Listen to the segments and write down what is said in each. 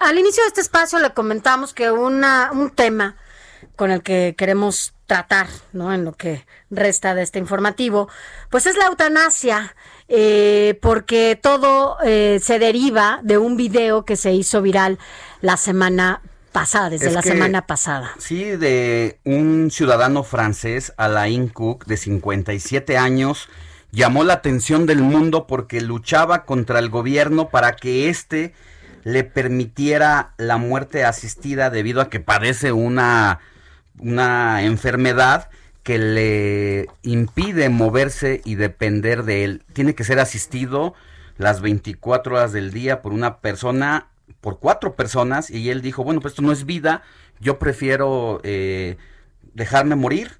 Al inicio de este espacio le comentamos que una, un tema con el que queremos tratar, ¿no? En lo que resta de este informativo, pues es la eutanasia, eh, porque todo eh, se deriva de un video que se hizo viral la semana pasada, desde Es la que- semana pasada. Sí, de un ciudadano francés, Alain Cook, de 57 años, llamó la atención del mundo porque luchaba contra el gobierno para que éste le permitiera la muerte asistida debido a que padece una, una enfermedad que le impide moverse y depender de él. Tiene que ser asistido las 24 horas del día por una persona, por cuatro personas, y él dijo, bueno, pues esto no es vida, yo prefiero eh, dejarme morir.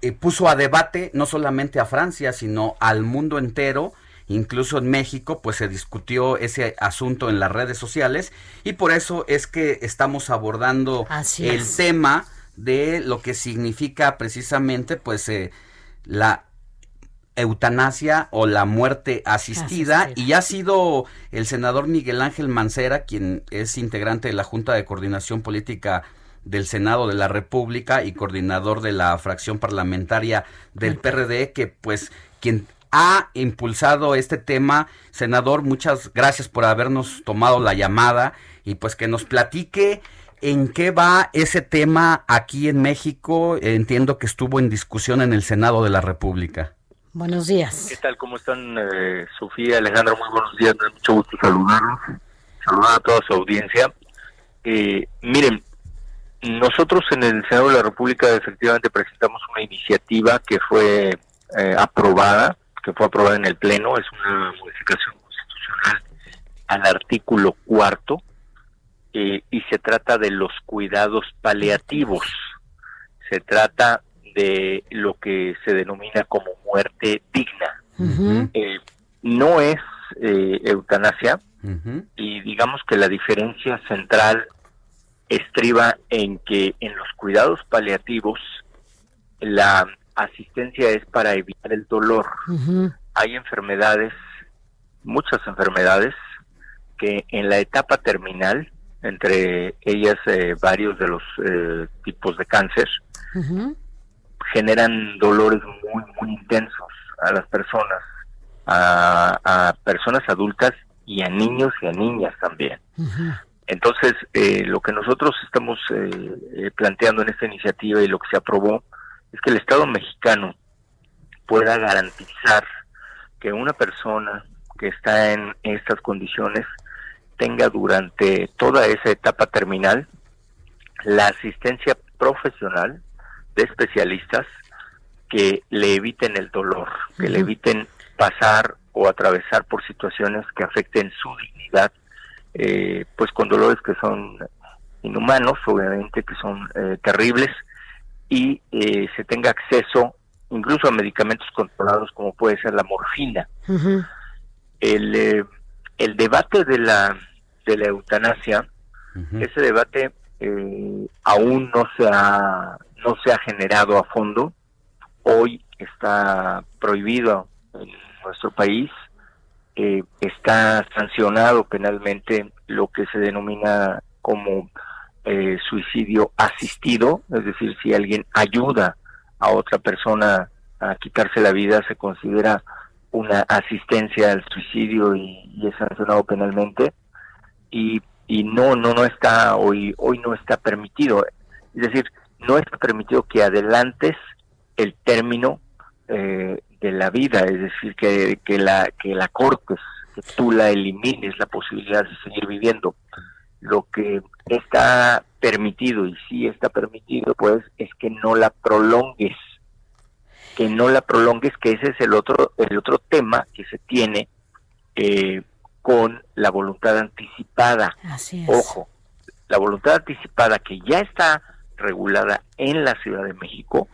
Eh, puso a debate no solamente a Francia, sino al mundo entero, incluso en México, pues se discutió ese asunto en las redes sociales, y por eso es que estamos abordando Así el es. tema de lo que significa precisamente pues eh, la eutanasia o la muerte asistida, Asistida. y ha sido el senador Miguel Ángel Mancera, quien es integrante de la Junta de Coordinación Política del Senado de la República y coordinador de la fracción parlamentaria del PRD, que pues quien ha impulsado este tema, senador, muchas gracias por habernos tomado la llamada y pues que nos platique en qué va ese tema aquí en México. Entiendo que estuvo en discusión en el Senado de la República. Buenos días. ¿Qué tal? ¿Cómo están, eh, Sofía, Alejandra? Muy buenos días, me da mucho gusto saludarlos, saludar a toda su audiencia. Eh, miren, nosotros en el Senado de la República efectivamente presentamos una iniciativa que fue eh, aprobada, que fue aprobada en el Pleno, es una modificación constitucional al artículo cuarto, eh, y se trata de los cuidados paliativos. Se trata de lo que se denomina como muerte digna. Eh, no es eh, eutanasia y digamos que la diferencia central estriba en que en los cuidados paliativos la asistencia es para evitar el dolor. Hay enfermedades, muchas enfermedades, que en la etapa terminal, entre ellas eh, varios de los eh, tipos de cáncer, generan dolores muy, muy intensos a las personas, a, a personas adultas y a niños y a niñas también. Entonces, eh, lo que nosotros estamos eh, eh, planteando en esta iniciativa y lo que se aprobó es que el Estado mexicano pueda garantizar que una persona que está en estas condiciones tenga durante toda esa etapa terminal la asistencia profesional de especialistas que le eviten el dolor, que le eviten pasar o atravesar por situaciones que afecten su dignidad, eh, pues con dolores que son inhumanos, obviamente que son eh, terribles, y eh, se tenga acceso incluso a medicamentos controlados como puede ser la morfina. El, eh, el debate de la, de la eutanasia ese debate eh, aún no se ha no se ha generado a fondo. Hoy está prohibido en nuestro país eh, está sancionado penalmente lo que se denomina como eh, suicidio asistido es decir si alguien ayuda a otra persona a quitarse la vida se considera una asistencia al suicidio y, es sancionado penalmente. Y, y no no no está hoy hoy no está permitido. Es decir no está permitido que adelantes el término eh, de la vida es decir que, que la que la cortes que tú la elimines la posibilidad de seguir viviendo lo que está permitido y sí está permitido pues es que no la prolongues que no la prolongues que ese es el otro el otro tema que se tiene eh, con la voluntad anticipada. Así es. Ojo, la voluntad anticipada que ya está regulada en la Ciudad de México,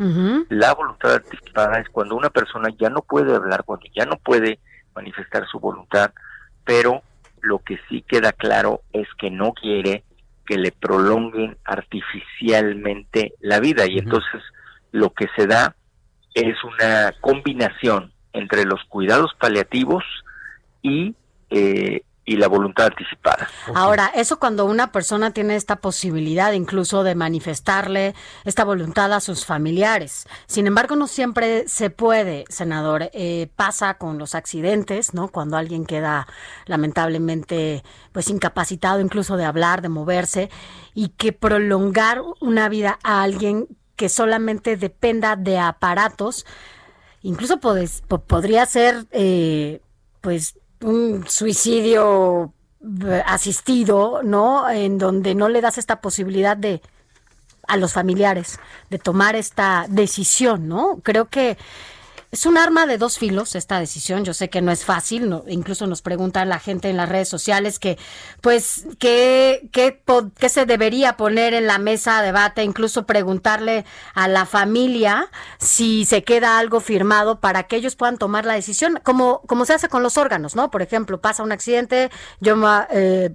la voluntad anticipada es cuando una persona ya no puede hablar, cuando ya no puede manifestar su voluntad, pero lo que sí queda claro es que no quiere que le prolonguen artificialmente la vida. Y entonces lo que se da es una combinación entre los cuidados paliativos y eh, y la voluntad anticipada. Ahora, eso cuando una persona tiene esta posibilidad incluso de manifestarle esta voluntad a sus familiares. Sin embargo, no siempre se puede, senador. Eh, pasa con los accidentes, ¿no? Cuando alguien queda lamentablemente pues incapacitado incluso de hablar, de moverse, y que prolongar una vida a alguien que solamente dependa de aparatos, incluso podría ser eh, pues un suicidio eh, asistido, ¿no? En donde no le das esta posibilidad de a los familiares de tomar esta decisión, ¿no? Creo que es un arma de dos filos esta decisión. Yo sé que no es fácil, no- incluso nos pregunta la gente en las redes sociales que, pues, ¿qué, po- qué se debería poner en la mesa de debate, incluso preguntarle a la familia si se queda algo firmado para que ellos puedan tomar la decisión, como, como se hace con los órganos, ¿no? Por ejemplo, pasa un accidente, yo eh,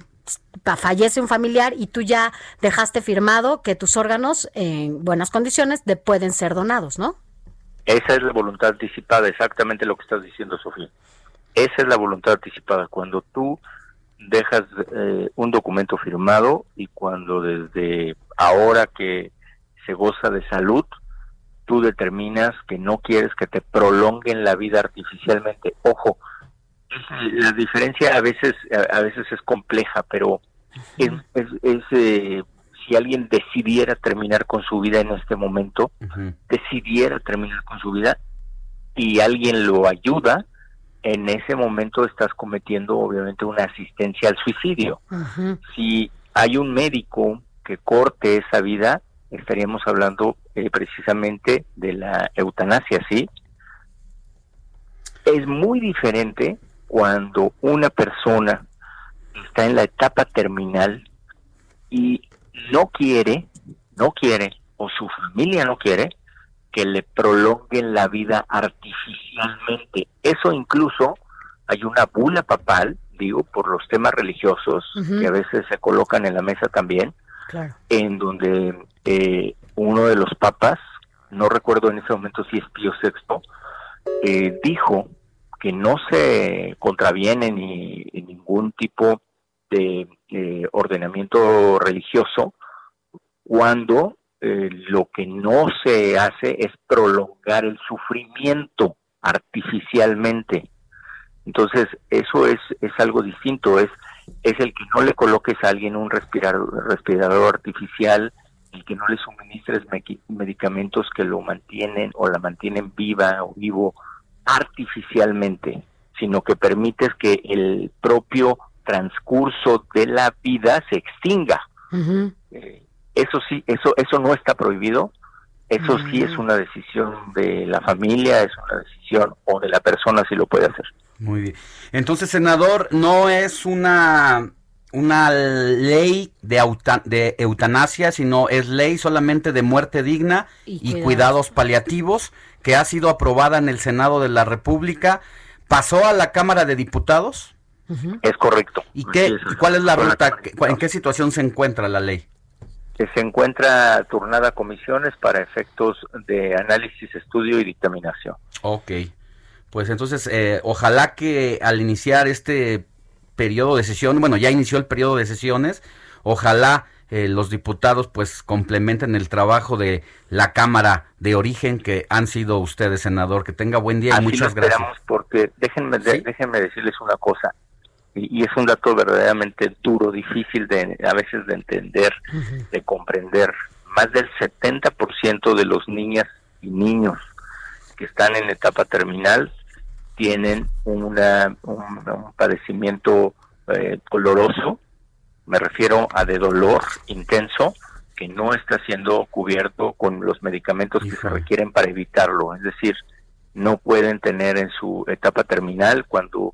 fallece un familiar y tú ya dejaste firmado que tus órganos en buenas condiciones de- pueden ser donados, ¿no? Esa es la voluntad anticipada, exactamente lo que estás diciendo, Sofía. Esa es la voluntad anticipada, cuando tú dejas eh, un documento firmado y cuando desde ahora que se goza de salud, tú determinas que no quieres que te prolonguen la vida artificialmente. Ojo, la diferencia a veces a, a veces es compleja, pero es, es, es, eh, si alguien decidiera terminar con su vida en este momento, decidiera terminar con su vida y alguien lo ayuda, en ese momento estás cometiendo obviamente una asistencia al suicidio. Si hay un médico que corte esa vida, estaríamos hablando eh, precisamente de la eutanasia, ¿sí? Es muy diferente cuando una persona está en la etapa terminal y no quiere, no quiere, o su familia no quiere, que le prolonguen la vida artificialmente. Eso incluso hay una bula papal, digo, por los temas religiosos que a veces se colocan en la mesa también, Claro. en donde eh, uno de los papas, no recuerdo en ese momento si es Pío VI, eh, dijo que no se contraviene ni ningún tipo de eh, ordenamiento religioso cuando eh, lo que no se hace es prolongar el sufrimiento artificialmente. Entonces, eso es, es algo distinto, es, es el que no le coloques a alguien un respirador, respirador artificial, el que no le suministres medicamentos que lo mantienen o la mantienen viva o vivo artificialmente, sino que permites que el propio transcurso de la vida se extinga. Eh, eso sí, eso, eso no está prohibido. Eso sí es Mm. una decisión de la familia, es una decisión o de la persona si lo puede hacer. Muy bien. Entonces, senador, no es una una ley de, de eutanasia, sino es ley solamente de muerte digna Y y, cuidados. cuidados paliativos que ha sido aprobada en el Senado de la República. ¿Pasó a la Cámara de Diputados? Es correcto. ¿Y, qué, es, y cuál es la ruta? Cámara de ¿Qué- ¿En qué situación se encuentra la ley? Que se encuentra turnada a comisiones para efectos de análisis, estudio y dictaminación. Ok. Pues entonces, eh, ojalá que al iniciar este periodo de sesión, bueno, ya inició el periodo de sesiones, ojalá eh, los diputados pues complementen el trabajo de la Cámara de Origen que han sido ustedes, senador. Que tenga buen día y Así lo muchas gracias. porque déjenme, déjenme decirles una cosa. Y, y es un dato verdaderamente duro, difícil de a veces de entender, de comprender. Más del 70% de los niñas y niños que están en etapa terminal tienen una, un, un padecimiento eh, doloroso, me refiero a de dolor intenso, que no está siendo cubierto con los medicamentos que se requieren para evitarlo. Es decir, no pueden tener en su etapa terminal cuando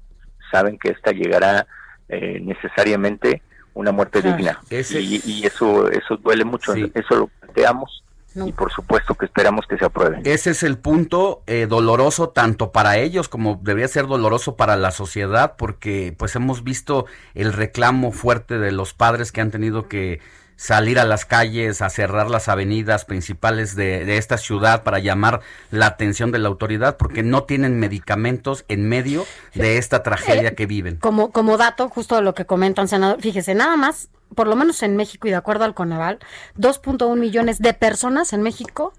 saben que esta llegará eh, necesariamente una muerte digna. Y, eso eso duele mucho, eso lo planteamos y por supuesto que esperamos que se apruebe. Ese es el punto eh, doloroso tanto para ellos como debería ser doloroso para la sociedad porque pues hemos visto el reclamo fuerte de los padres que han tenido que salir a las calles, a cerrar las avenidas principales de, esta ciudad para llamar la atención de la autoridad porque no tienen medicamentos en medio de esta tragedia que viven. Como, como dato, justo de lo que comentan, senador, fíjese, nada más, por lo menos en México y de acuerdo al Coneval, 2.1 millones de personas en México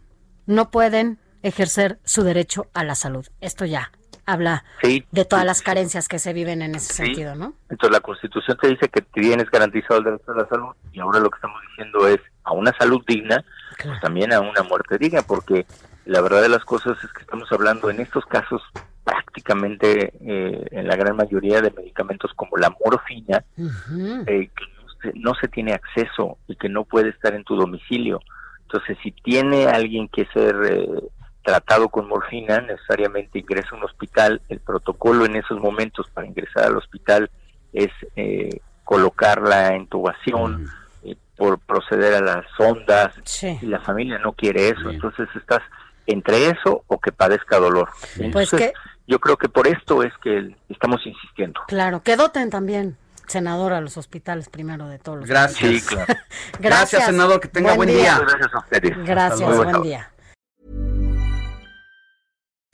no pueden ejercer su derecho a la salud. Esto ya habla de todas las carencias que se viven en ese sentido, ¿no? Entonces la Constitución te dice que tienes garantizado el derecho a la salud y ahora lo que estamos diciendo es a una salud digna, pues también a una muerte digna, porque la verdad de las cosas es que estamos hablando en estos casos prácticamente eh, en la gran mayoría de medicamentos como la morfina, eh, que no se, tiene acceso y que no puede estar en tu domicilio. Entonces, si tiene alguien que ser eh, tratado con morfina, necesariamente ingresa a un hospital. El protocolo en esos momentos para ingresar al hospital es eh, colocar la intubación, mm. eh, por proceder a las ondas, y la familia no quiere eso. Entonces estás entre eso o que padezca dolor. pues que, yo creo que por esto es que estamos insistiendo. Claro, que doten también senador a los hospitales primero de todos los Gracias. Gracias. senador, que tenga buen, día. Gracias a ustedes. Gracias, buen día.